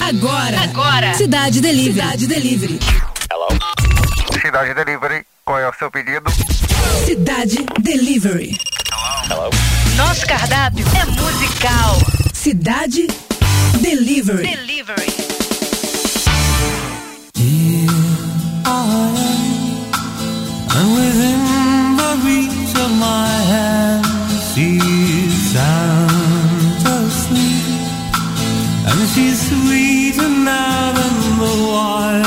Agora. Agora. Cidade Delivery. Cidade Delivery. Hello? Cidade Delivery, qual é o seu pedido? Cidade Delivery. Hello? Nosso cardápio é musical. Cidade Delivery. Delivery. And within the reach of my hand, she's sound asleep. And she's out in the wild.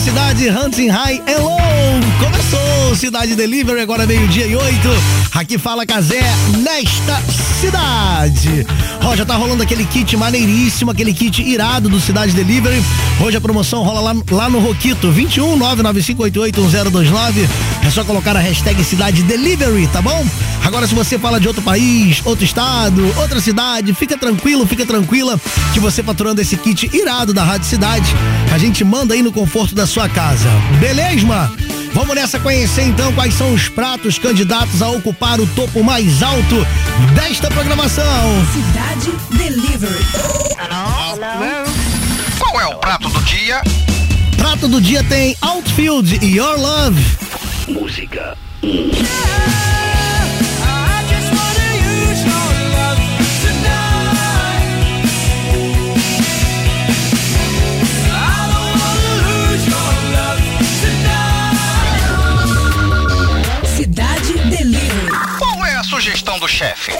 Cidade, Hunting High Hello! Cidade Delivery, agora meio-dia e oito. Aqui fala Casé, nesta cidade. Ó, já tá rolando aquele kit maneiríssimo, aquele kit irado do Cidade Delivery. Hoje a promoção rola lá, lá no Roquito, 21 995881029. É só colocar a hashtag Cidade Delivery, tá bom? Agora, se você fala de outro país, outro estado, outra cidade, fica tranquilo, fica tranquila que você faturando esse kit irado da Rádio Cidade, a gente manda aí no conforto da sua casa. Beleza? Vamos nessa conhecer então quais são os pratos candidatos a ocupar o topo mais alto desta programação. Cidade Delivery. Qual é o prato do dia? Prato do dia tem Outfield e Your Love. Música. I chefe.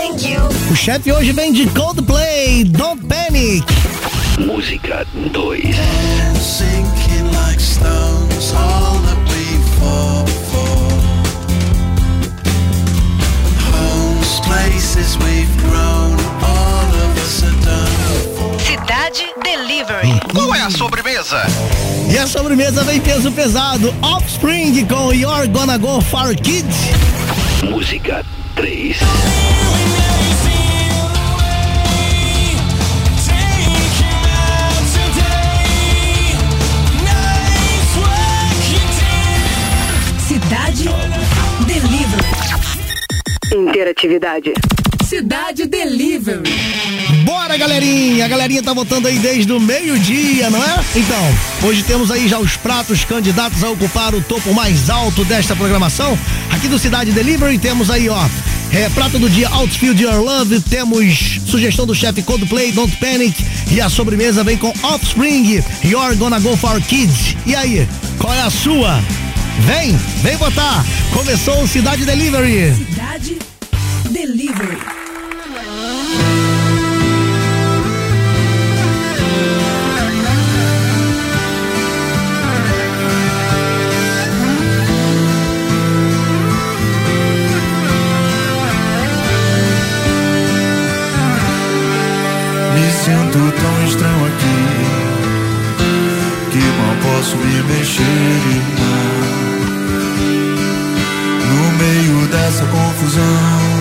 O chefe hoje vem de Coldplay, Don't Panic. Música 2. Sinking like stones, all that we fall for. Homes, places we've grown, all of us are done for. Cidade Delivery. Qual é a sobremesa? E a sobremesa vem peso pesado, Offspring com You're Gonna Go Far Kids. Música 3. Cidade Delivery. Interatividade. Cidade Delivery. Bora, galerinha! A galerinha tá votando aí desde o meio-dia, não é? Então, hoje temos aí já os pratos candidatos a ocupar o topo mais alto desta programação. Aqui do Cidade Delivery temos aí, ó. É, prato do dia Outfield Your Love, temos sugestão do chefe Coldplay, Don't Panic e a sobremesa vem com Offspring, You're Gonna Go For Kids. E aí, qual é a sua? Vem, vem votar! Começou o Cidade Delivery. Cidade Delivery. Posso me mexer, irmã. No meio dessa confusão,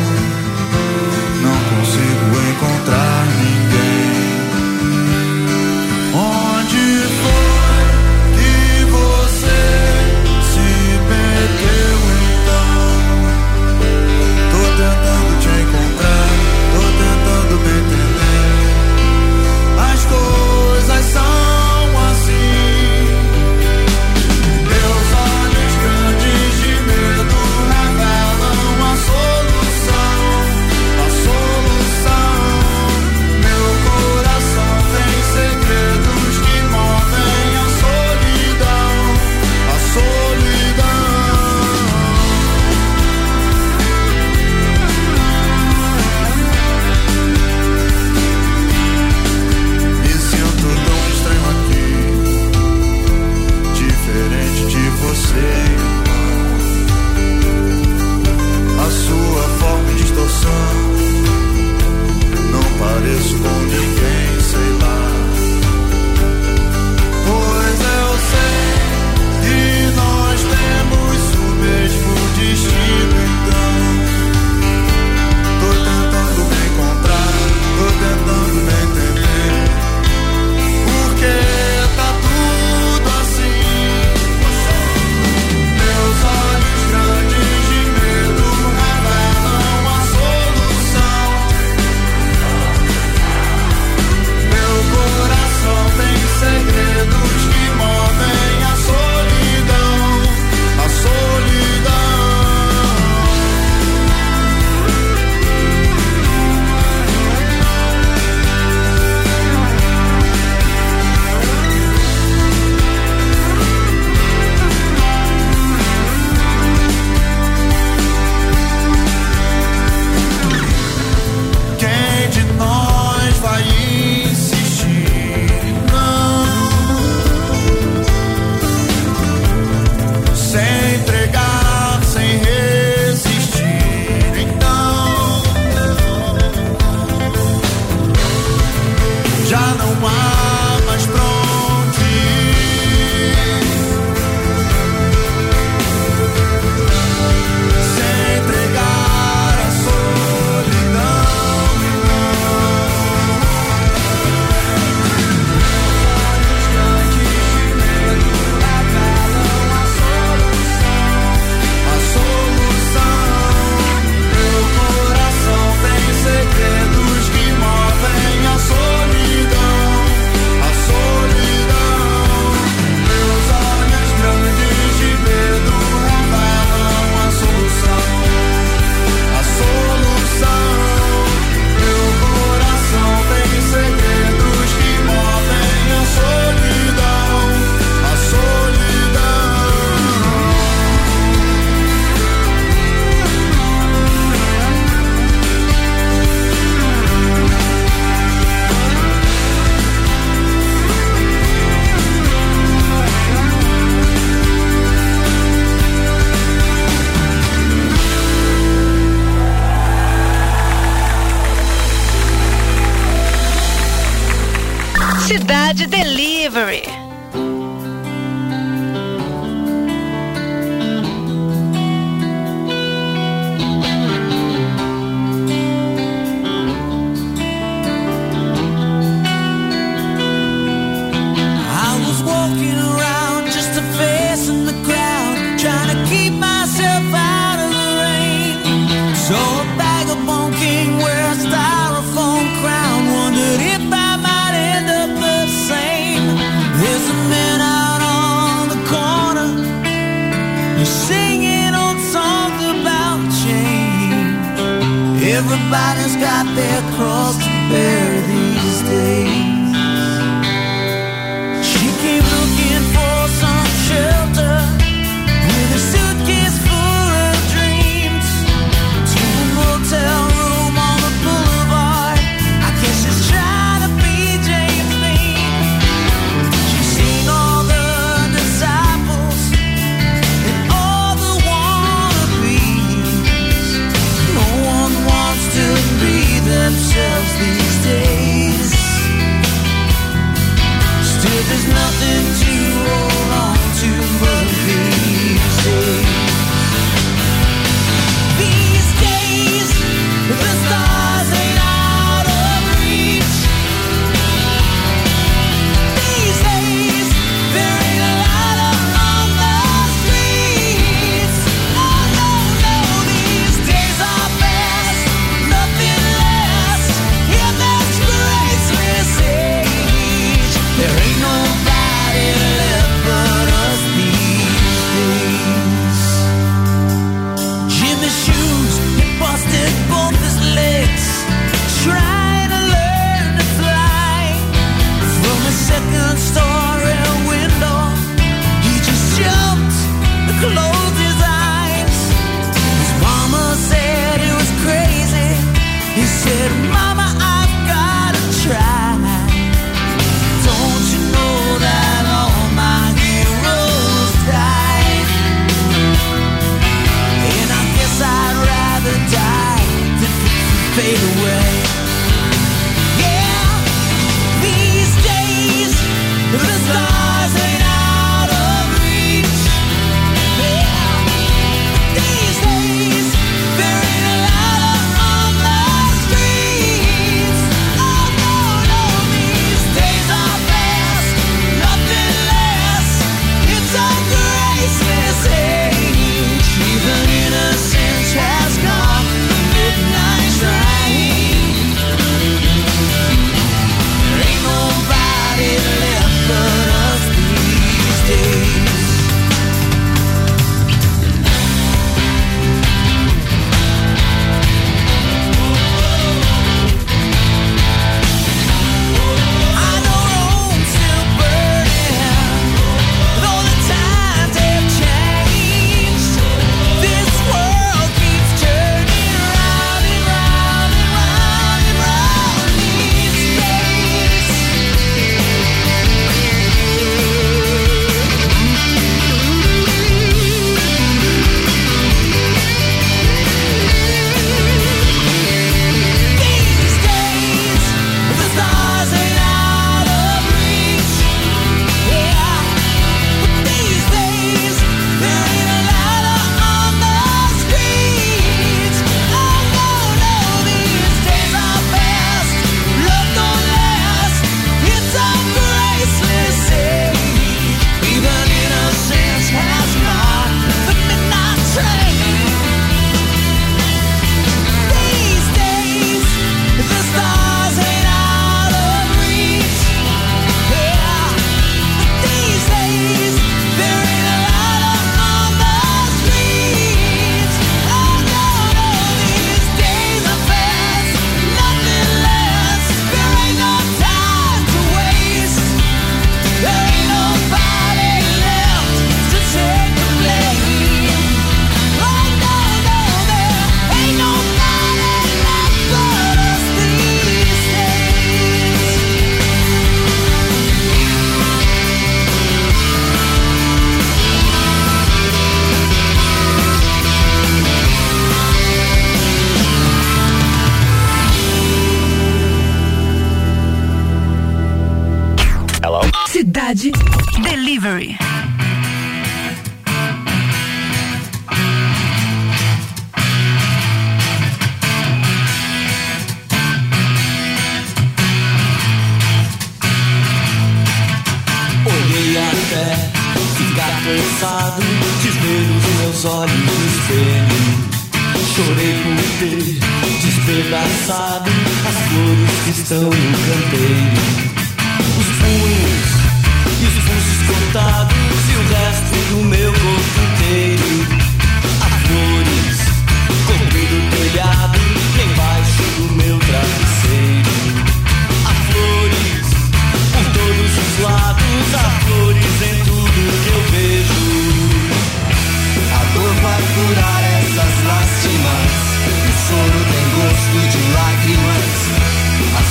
Everybody's got their cross to bear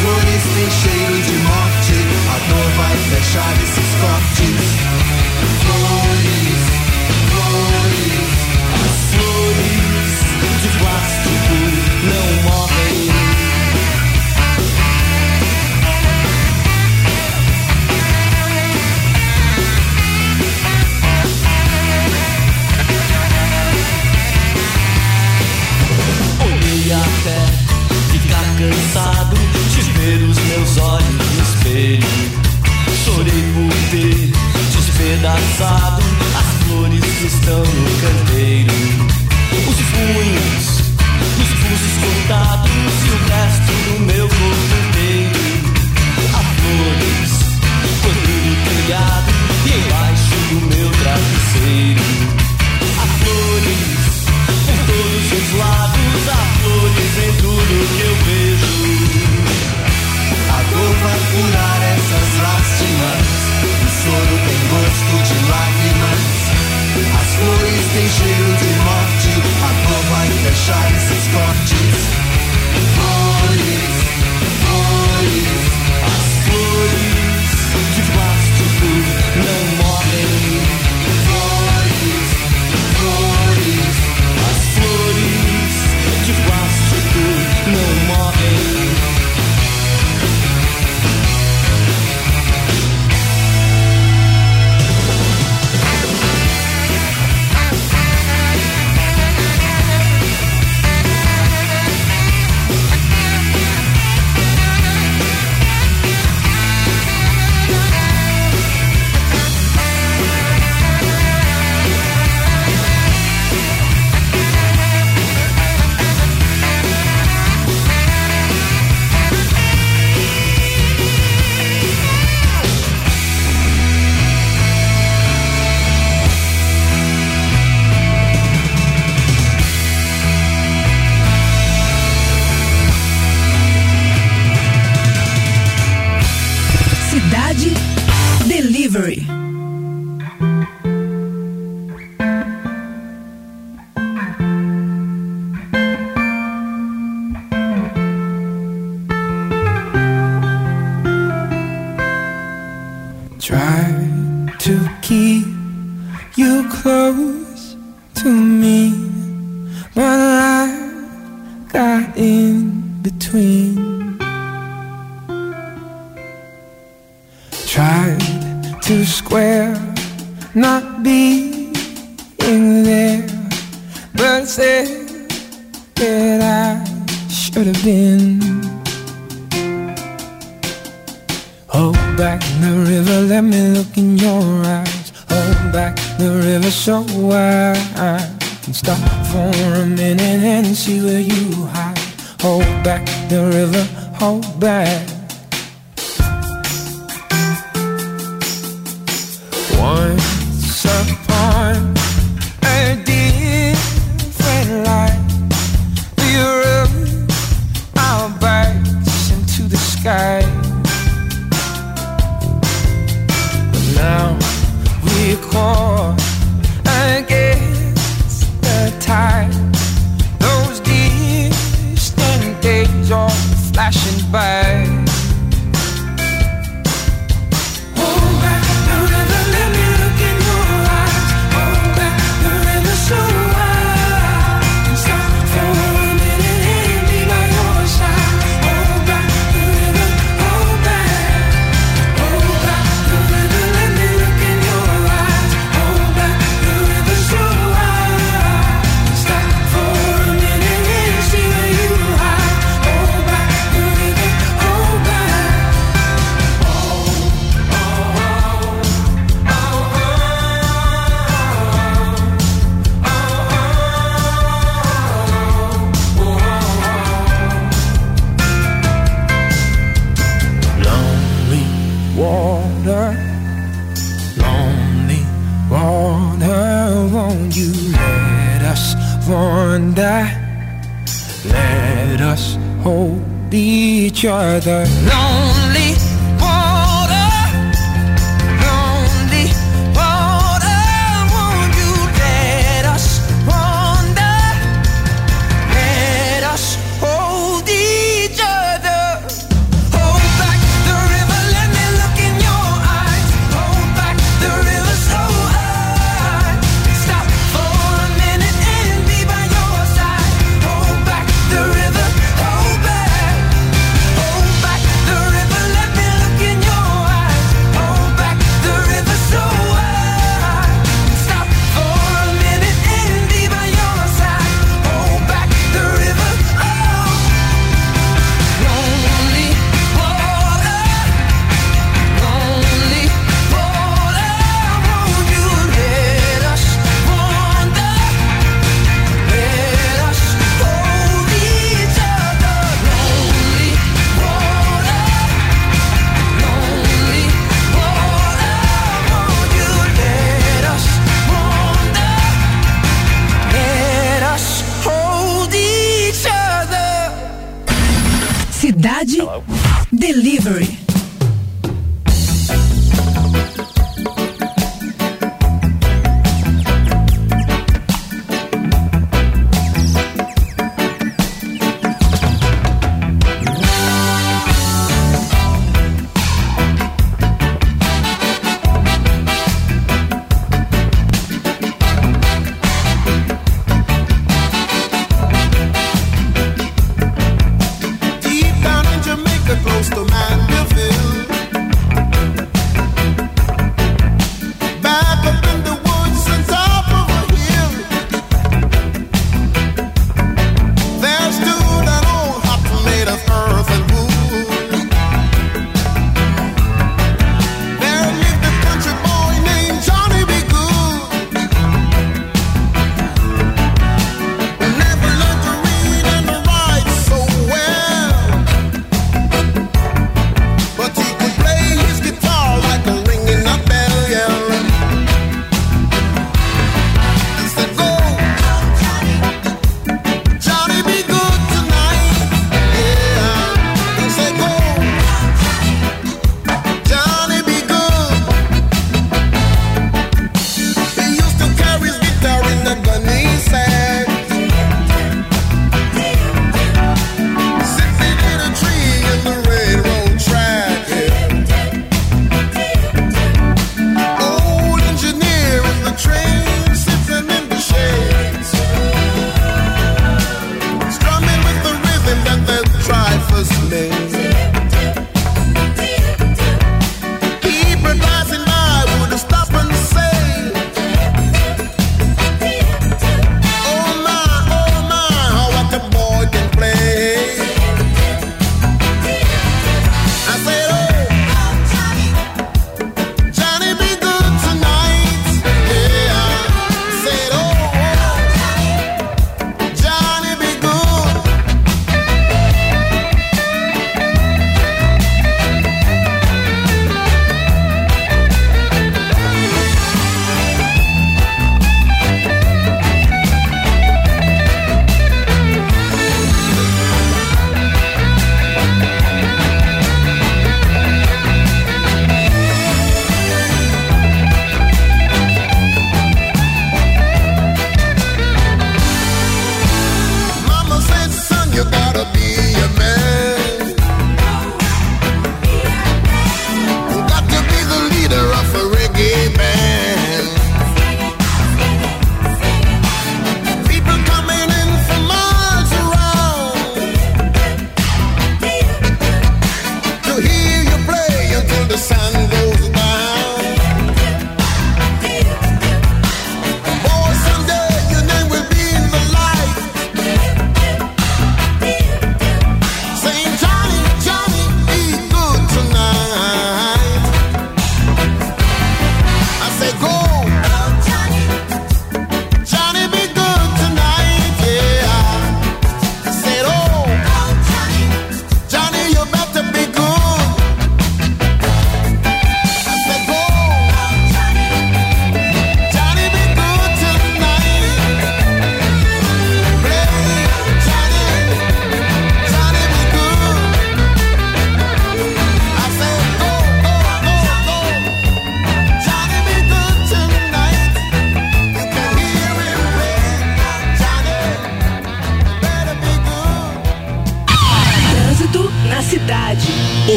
flores têm cheiro de morte. A dor vai fechar esses cortes.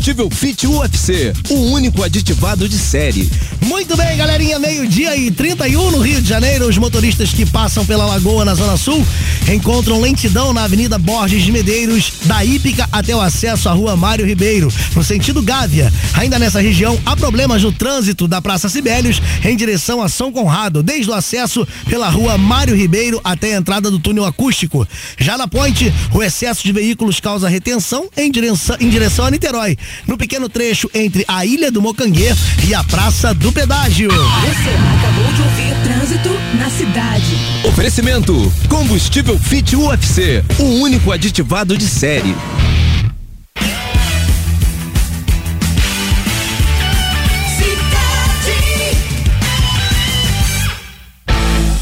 Combustível Fit UFC, o único aditivado de série. Muito bem, galerinha, meio-dia e 31 no Rio de Janeiro. Os motoristas que passam pela Lagoa na Zona Sul encontram lentidão na Avenida Borges de Medeiros, da Ípica até o acesso à Rua Mário Ribeiro, no sentido Gávea. Ainda nessa região, há problemas no trânsito da Praça Sibélios em direção a São Conrado, desde o acesso pela Rua Mário Ribeiro até a entrada do túnel acústico. Já na ponte, o excesso de veículos causa retenção em direção, em direção a Niterói, no pequeno trecho entre a Ilha do Mocanguê e a Praça do Pedágio. Você acabou de ouvir Trânsito na Cidade. Oferecimento: Combustível Fit UFC, o único aditivado de série.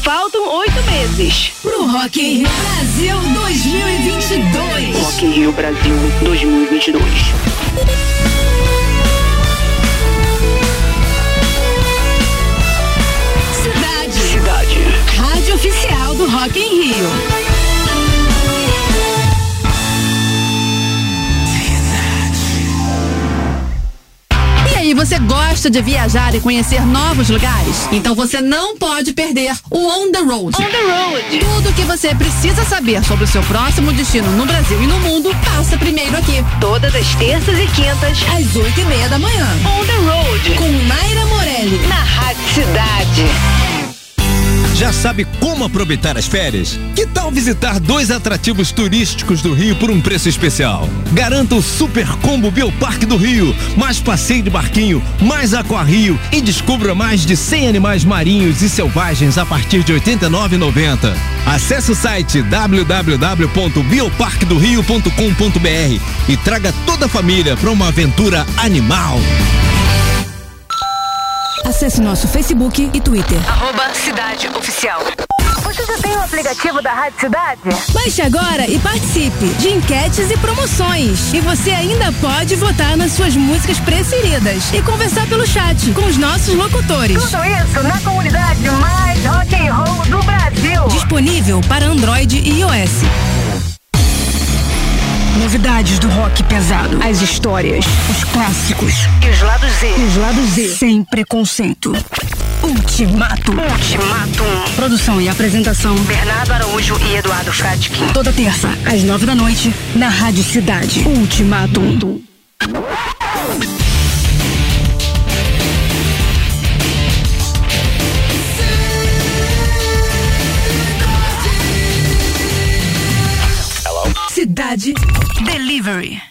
Faltam oito meses. Pro Rock in Rio Brasil 2022. Rock in Rio Brasil 2022. Oficial do Rock in Rio. E aí, você gosta de viajar e conhecer novos lugares? Então você não pode perder o On the Road. On the road. Tudo o que você precisa saber sobre o seu próximo destino no Brasil e no mundo passa primeiro aqui. Todas as terças e quintas. Às oito e meia da manhã. On the road. Com Naira Morelli. Na Rádio Cidade. Já sabe como aproveitar as férias? Que tal visitar dois atrativos turísticos do Rio por um preço especial? Garanta o Super Combo Bioparque do Rio, mais passeio de barquinho, mais aquarrio e descubra mais de 100 animais marinhos e selvagens a partir de R$ 89,90. Acesse o site www.bioparquedorio.com.br e traga toda a família para uma aventura animal. Acesse nosso Facebook e Twitter. Arroba Cidade Oficial. Você já tem o aplicativo da Rádio Cidade? Baixe agora e participe de enquetes e promoções. E você ainda pode votar nas suas músicas preferidas e conversar pelo chat com os nossos locutores. Tudo isso na comunidade mais rock and roll do Brasil. Disponível para Android e iOS. Novidades do rock pesado. As histórias, os clássicos E os lados Z. e os lados Z. Sem preconceito. Ultimato. Ultimatum. Produção e apresentação. Bernardo Araújo e Eduardo Fradkin. Toda terça, às nove da noite, na Rádio Cidade. Ultimatum. Cidade Delivery.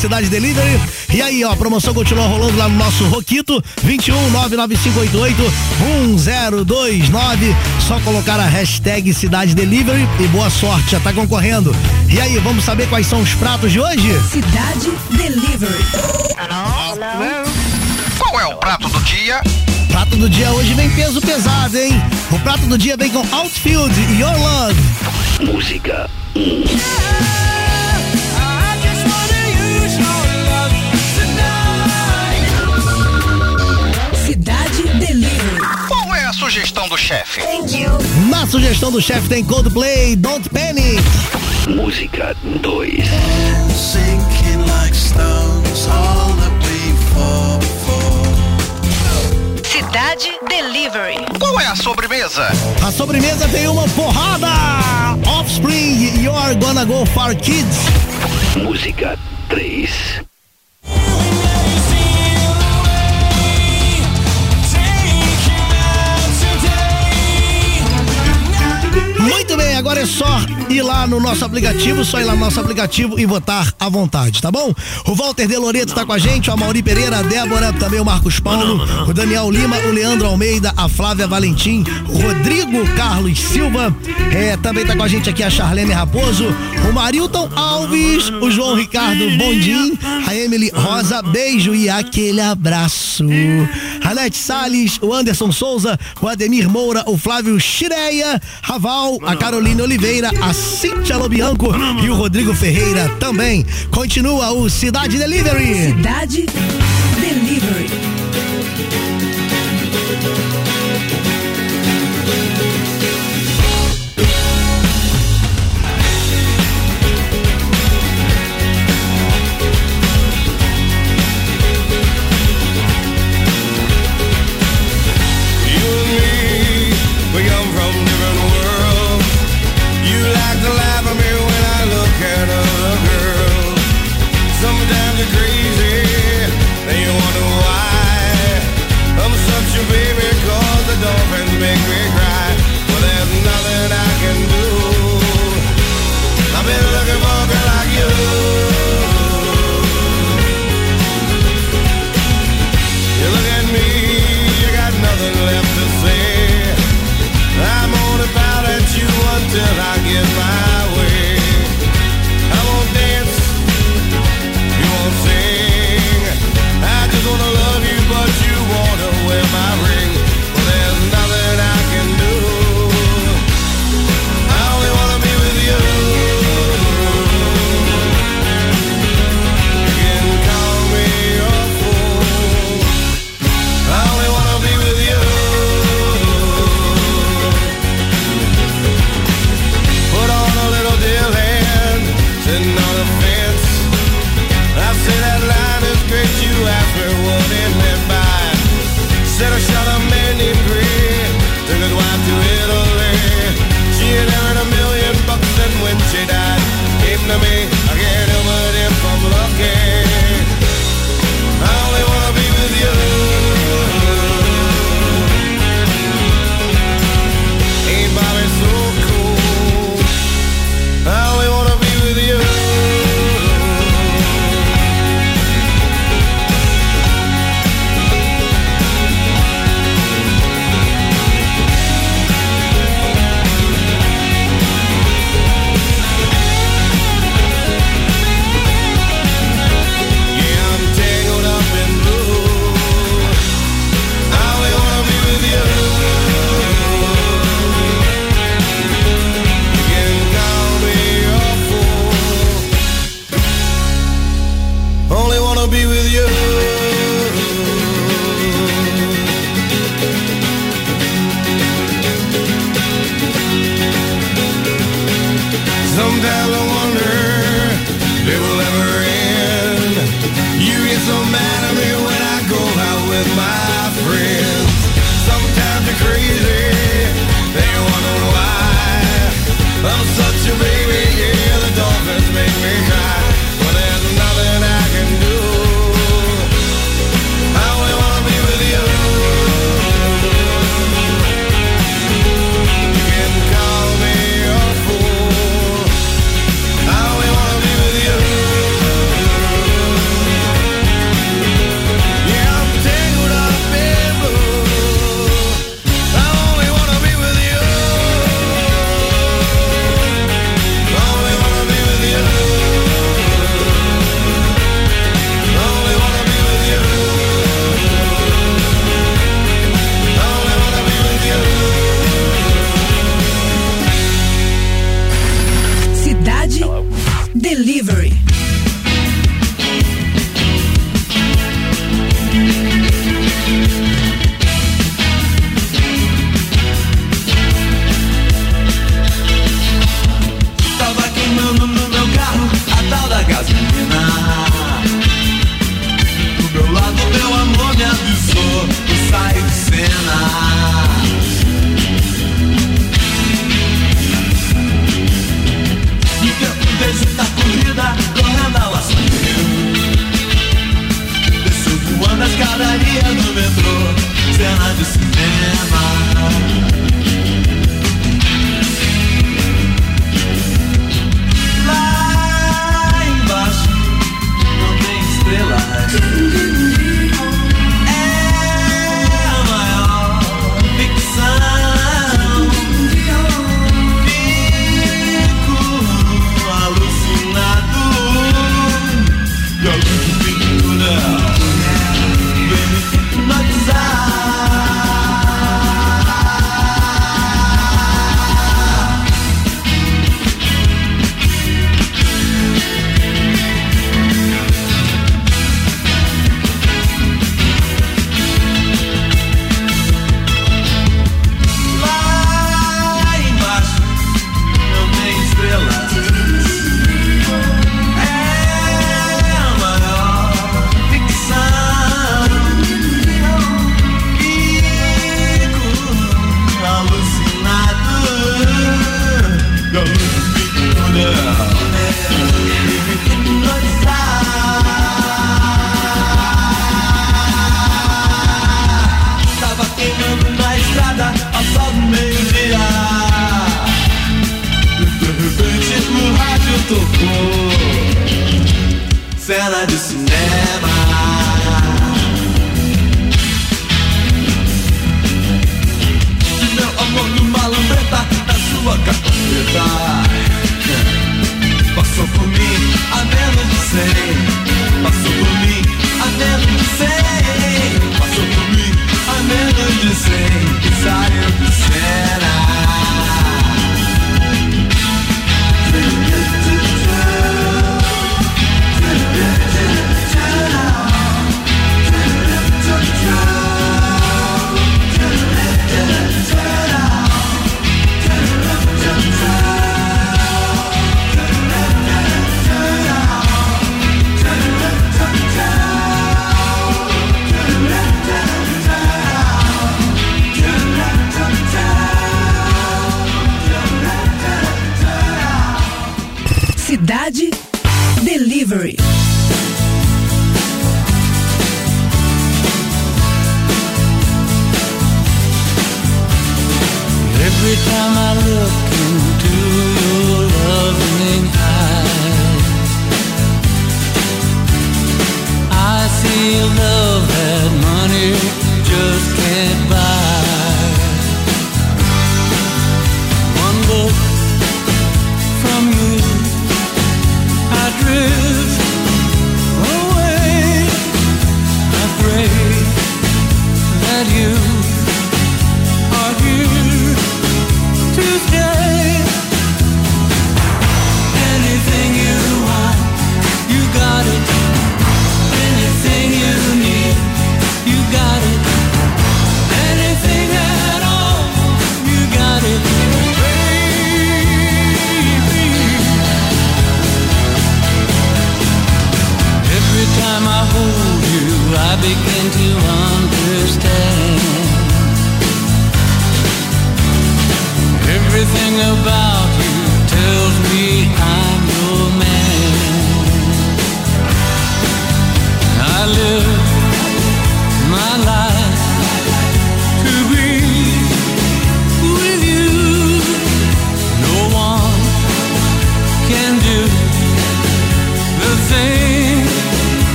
Cidade Delivery. E aí, ó, a promoção continua rolando lá no nosso Roquito, 21 1029. Só colocar a hashtag Cidade Delivery e boa sorte, já tá concorrendo. E aí, vamos saber quais são os pratos de hoje? Cidade Delivery. Hello? Hello? Qual é o prato do dia? prato do dia hoje vem peso pesado, hein? O prato do dia vem com Outfield e Your Love. Música. sugestão do chefe. Na sugestão do chefe tem Coldplay, Don't Panic. Música 2. Cidade Delivery. Qual é a sobremesa? A sobremesa tem uma porrada! Offspring, You're Gonna Go Far Kids. Música 3. Agora é só ir lá no nosso aplicativo, só ir lá no nosso aplicativo e votar à vontade, tá bom? O Walter De Loreto tá com a gente, o Mauri Pereira, a Débora, também o Marcos Paulo, o Daniel Lima, o Leandro Almeida, a Flávia Valentim, o Rodrigo Carlos Silva, é, também tá com a gente aqui a Charlene Raposo, o Marilton Alves, o João Ricardo Bondim, a Emily Rosa, beijo e aquele abraço. Anete Salles, o Anderson Souza, o Ademir Moura, o Flávio Chireia, Raval, a Carolina Oliveira, a Cintia Lobianco e o Rodrigo Ferreira também. Continua o Cidade Delivery. Cidade Delivery. friend. no metrô, cena de cinema.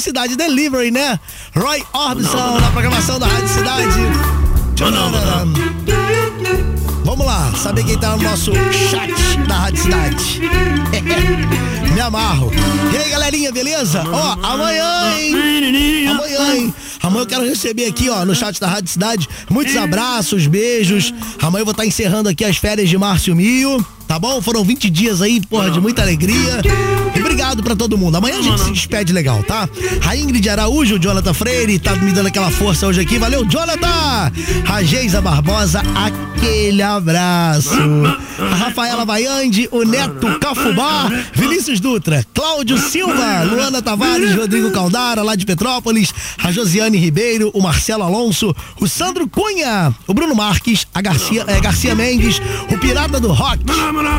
Cidade Delivery, né? Roy Orbison na programação da Rádio Cidade. Vamos lá, saber quem tá no nosso chat da Rádio Cidade. Me amarro. E aí, galerinha, beleza? Ó, amanhã, hein? Amanhã, hein? Amanhã eu quero receber aqui, ó, no chat da Rádio Cidade, muitos abraços, beijos. Amanhã eu vou estar tá encerrando aqui as férias de Márcio Mio. Tá bom? Foram 20 dias aí, porra, de muita alegria. E obrigado pra todo mundo. Amanhã a gente se despede legal, tá? A Ingrid Araújo, o Jonathan Freire, tá me dando aquela força hoje aqui. Valeu, Jonathan! A Geisa Barbosa, aquele abraço. A Rafaela Vaiande, o Neto Cafubá, Vinícius Dutra, Cláudio Silva, Luana Tavares, Rodrigo Caldara, lá de Petrópolis, a Josiane Ribeiro, o Marcelo Alonso, o Sandro Cunha, o Bruno Marques, a Garcia, eh, Garcia Mendes, o Pirata do Rock,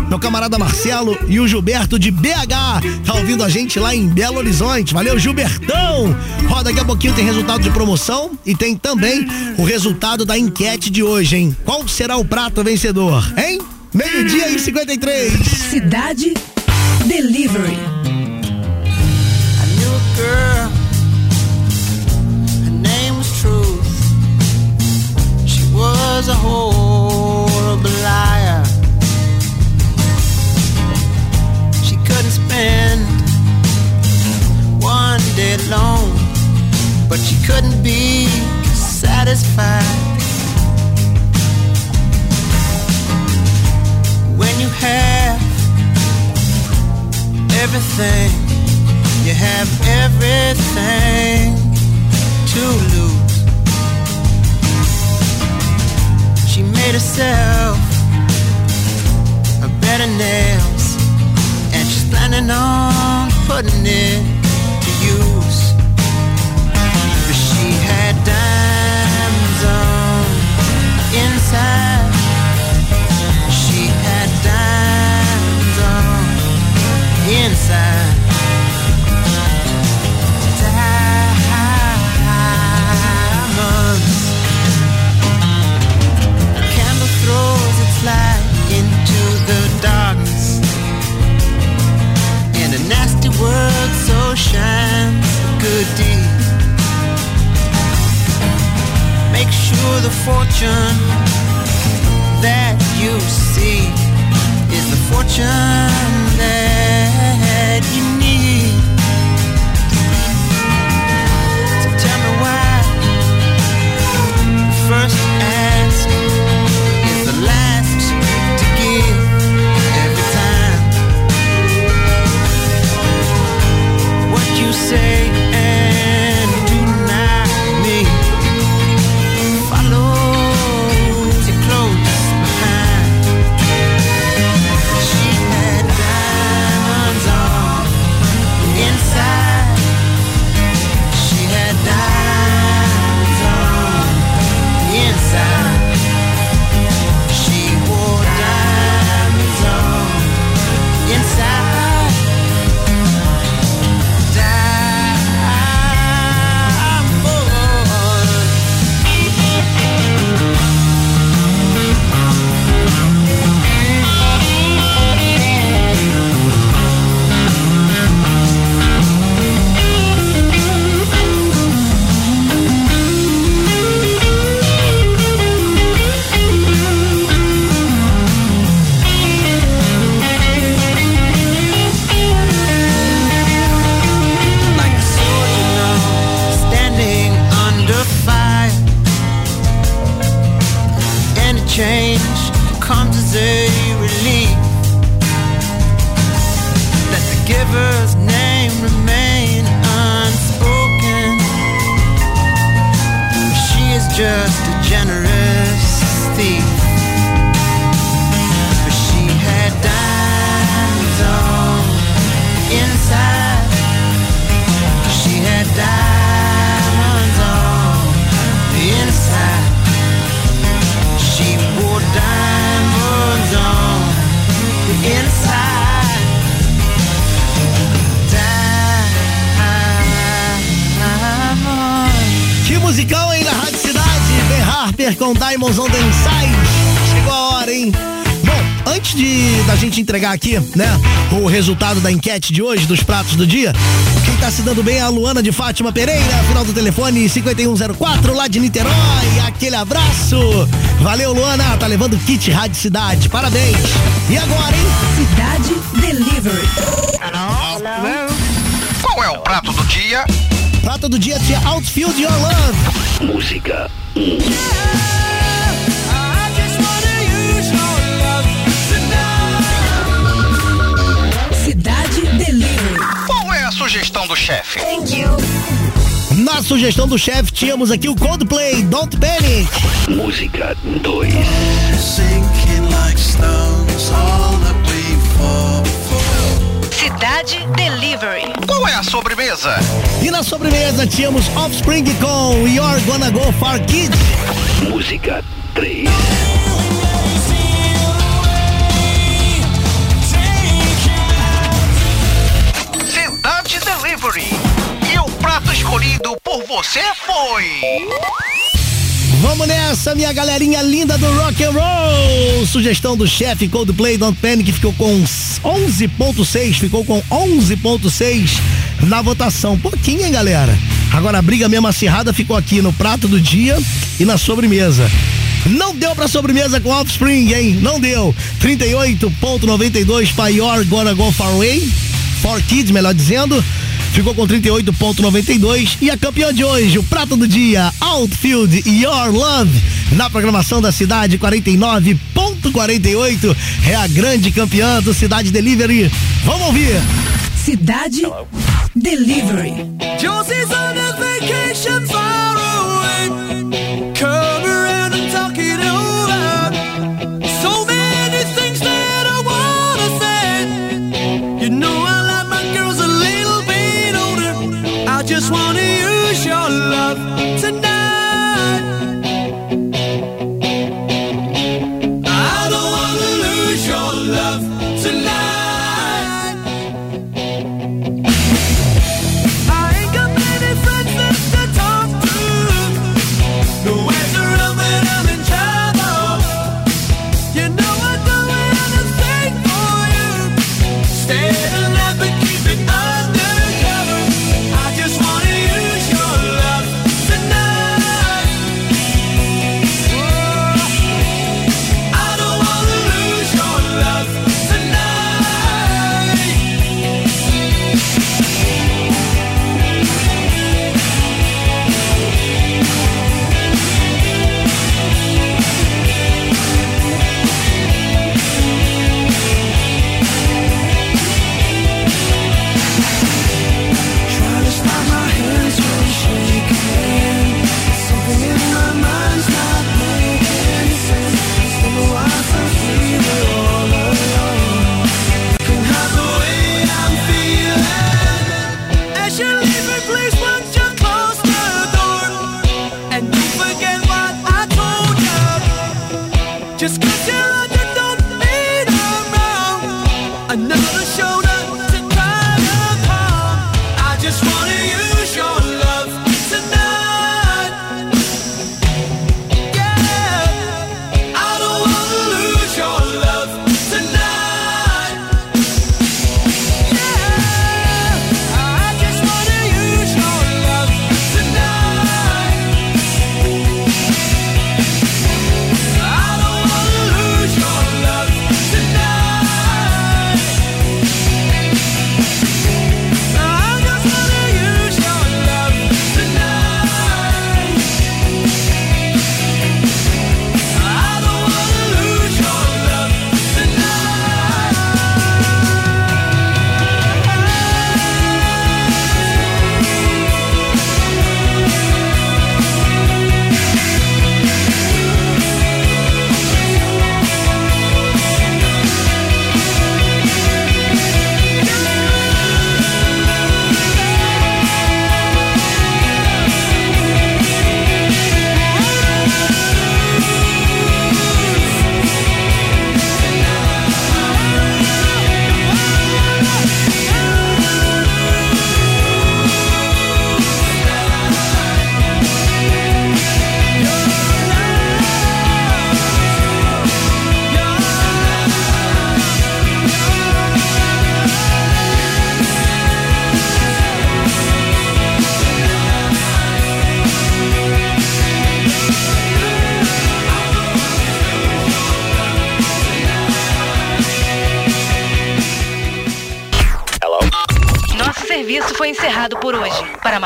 meu camarada Marcelo e o Gilberto de BH, tá ouvindo a gente lá em Belo Horizonte. Valeu, Gilbertão! Ó, daqui a pouquinho tem resultado de promoção e tem também o resultado da enquete de hoje, hein? Qual será o prato vencedor, hein? Meio-dia e 53. Cidade Delivery. A girl. Aqui, né, o resultado da enquete de hoje, dos pratos do dia, quem tá se dando bem é a Luana de Fátima Pereira, final do telefone 5104, lá de Niterói. Aquele abraço. Valeu, Luana. Tá levando kit Rádio Cidade. Parabéns. E agora, hein? Cidade Delivery. Qual é o prato do dia? Prata do dia tinha Outfield Your Love. Música Cidade sugestão do chefe? Na sugestão do chefe tínhamos aqui o Coldplay, Don't Panic. Música 2 Sinking like stones all the way for Cidade Delivery. Qual é a sobremesa? E na sobremesa tínhamos Offspring com You're Gonna Go Far Kids. Música 3 E o prato escolhido por você foi. Vamos nessa, minha galerinha linda do rock and roll. Sugestão do chefe Coldplay Don't Panic ficou com 11.6, ficou com 11.6 na votação. Pouquinho, hein, galera? Agora a briga mesmo acirrada ficou aqui no prato do dia e na sobremesa. Não deu pra sobremesa com Offspring, hein? Não deu. 38.92 pra You're Gonna Go Far Away. For Kids, melhor dizendo. Ficou com 38.92 e a campeã de hoje, o prato do dia, Outfield Your Love, na programação da cidade 49.48, é a grande campeã do Cidade Delivery. Vamos ouvir. Cidade Delivery. Josie's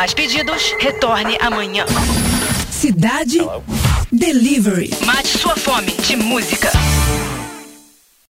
mais pedidos, retorne amanhã. Cidade Delivery. Mate sua fome de música.